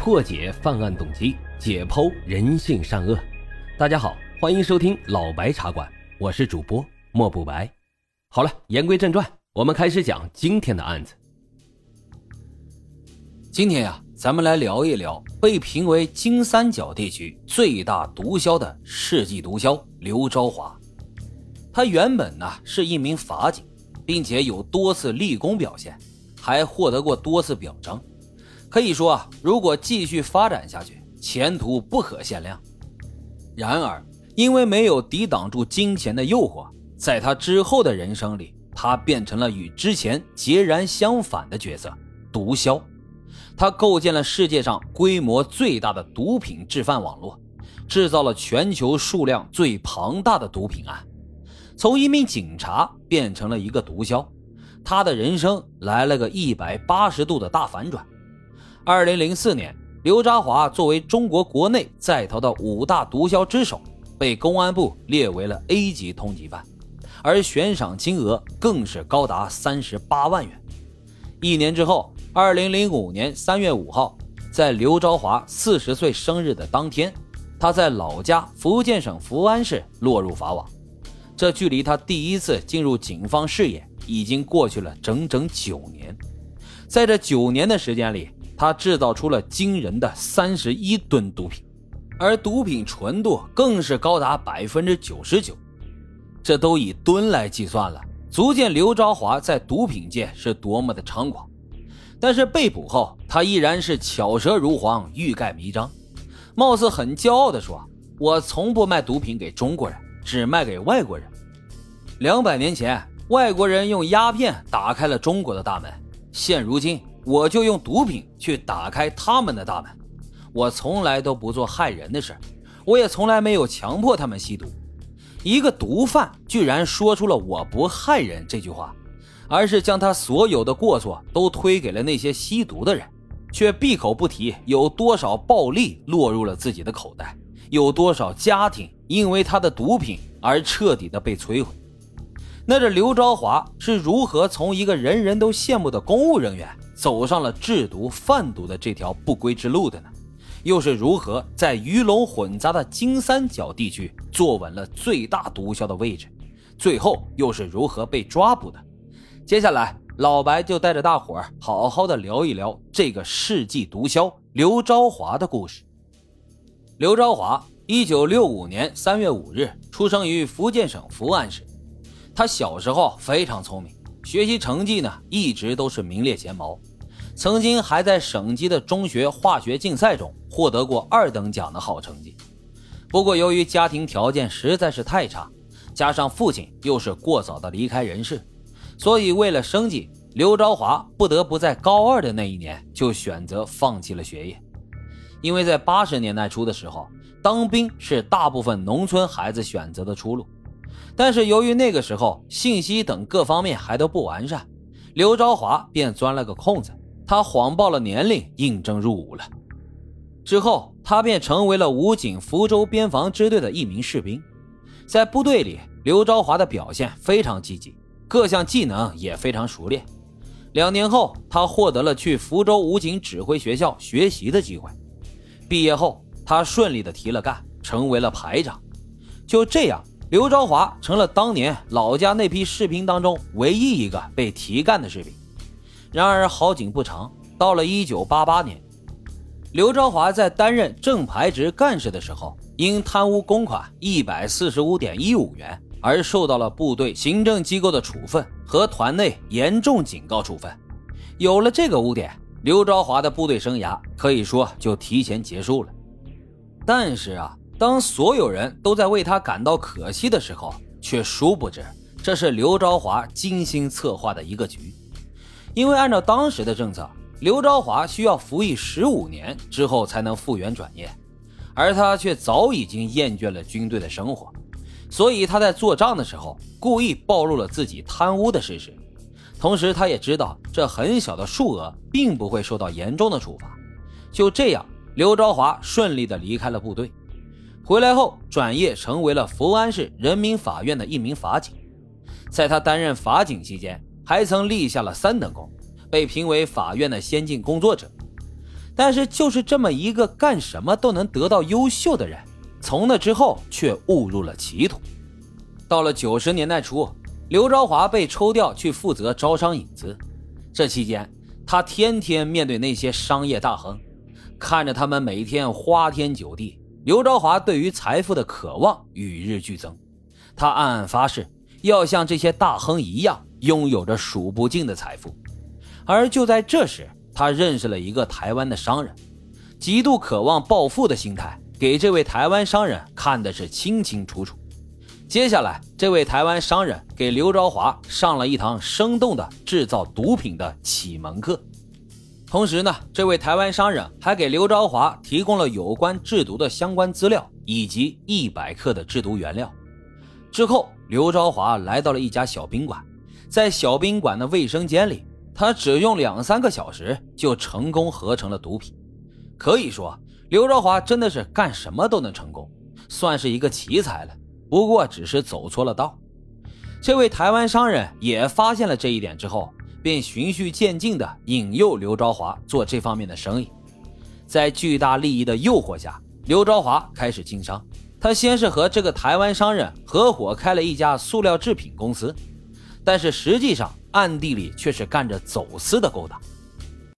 破解犯案动机，解剖人性善恶。大家好，欢迎收听老白茶馆，我是主播莫不白。好了，言归正传，我们开始讲今天的案子。今天呀，咱们来聊一聊被评为金三角地区最大毒枭的世纪毒枭刘昭华。他原本呢是一名法警，并且有多次立功表现，还获得过多次表彰。可以说啊，如果继续发展下去，前途不可限量。然而，因为没有抵挡住金钱的诱惑，在他之后的人生里，他变成了与之前截然相反的角色——毒枭。他构建了世界上规模最大的毒品制贩网络，制造了全球数量最庞大的毒品案。从一名警察变成了一个毒枭，他的人生来了个一百八十度的大反转。二零零四年，刘扎华作为中国国内在逃的五大毒枭之首，被公安部列为了 A 级通缉犯，而悬赏金额更是高达三十八万元。一年之后，二零零五年三月五号，在刘昭华四十岁生日的当天，他在老家福建省福安市落入法网。这距离他第一次进入警方视野已经过去了整整九年，在这九年的时间里。他制造出了惊人的三十一吨毒品，而毒品纯度更是高达百分之九十九，这都以吨来计算了，足见刘昭华在毒品界是多么的猖狂。但是被捕后，他依然是巧舌如簧，欲盖弥彰，貌似很骄傲地说：“我从不卖毒品给中国人，只卖给外国人。两百年前，外国人用鸦片打开了中国的大门，现如今。”我就用毒品去打开他们的大门。我从来都不做害人的事我也从来没有强迫他们吸毒。一个毒贩居然说出了“我不害人”这句话，而是将他所有的过错都推给了那些吸毒的人，却闭口不提有多少暴利落入了自己的口袋，有多少家庭因为他的毒品而彻底的被摧毁。那这刘昭华是如何从一个人人都羡慕的公务人员？走上了制毒贩毒的这条不归之路的呢？又是如何在鱼龙混杂的金三角地区坐稳了最大毒枭的位置？最后又是如何被抓捕的？接下来，老白就带着大伙儿好好的聊一聊这个世纪毒枭刘昭华的故事。刘昭华，一九六五年三月五日出生于福建省福安市。他小时候非常聪明，学习成绩呢一直都是名列前茅。曾经还在省级的中学化学竞赛中获得过二等奖的好成绩，不过由于家庭条件实在是太差，加上父亲又是过早的离开人世，所以为了生计，刘昭华不得不在高二的那一年就选择放弃了学业。因为在八十年代初的时候，当兵是大部分农村孩子选择的出路，但是由于那个时候信息等各方面还都不完善，刘昭华便钻了个空子。他谎报了年龄，应征入伍了。之后，他便成为了武警福州边防支队的一名士兵。在部队里，刘昭华的表现非常积极，各项技能也非常熟练。两年后，他获得了去福州武警指挥学校学习的机会。毕业后，他顺利的提了干，成为了排长。就这样，刘昭华成了当年老家那批士兵当中唯一一个被提干的士兵。然而好景不长，到了一九八八年，刘昭华在担任正排职干事的时候，因贪污公款一百四十五点一五元而受到了部队行政机构的处分和团内严重警告处分。有了这个污点，刘昭华的部队生涯可以说就提前结束了。但是啊，当所有人都在为他感到可惜的时候，却殊不知这是刘昭华精心策划的一个局。因为按照当时的政策，刘昭华需要服役十五年之后才能复员转业，而他却早已经厌倦了军队的生活，所以他在做账的时候故意暴露了自己贪污的事实。同时，他也知道这很小的数额并不会受到严重的处罚。就这样，刘昭华顺利地离开了部队，回来后转业成为了福安市人民法院的一名法警。在他担任法警期间，还曾立下了三等功，被评为法院的先进工作者。但是就是这么一个干什么都能得到优秀的人，从那之后却误入了歧途。到了九十年代初，刘昭华被抽调去负责招商引资，这期间他天天面对那些商业大亨，看着他们每天花天酒地，刘昭华对于财富的渴望与日俱增。他暗暗发誓，要像这些大亨一样，拥有着数不尽的财富。而就在这时，他认识了一个台湾的商人，极度渴望暴富的心态，给这位台湾商人看的是清清楚楚。接下来，这位台湾商人给刘昭华上了一堂生动的制造毒品的启蒙课，同时呢，这位台湾商人还给刘昭华提供了有关制毒的相关资料以及一百克的制毒原料。之后，刘昭华来到了一家小宾馆，在小宾馆的卫生间里。他只用两三个小时就成功合成了毒品，可以说刘昭华真的是干什么都能成功，算是一个奇才了。不过只是走错了道。这位台湾商人也发现了这一点之后，便循序渐进地引诱刘昭华做这方面的生意。在巨大利益的诱惑下，刘昭华开始经商。他先是和这个台湾商人合伙开了一家塑料制品公司，但是实际上。暗地里却是干着走私的勾当。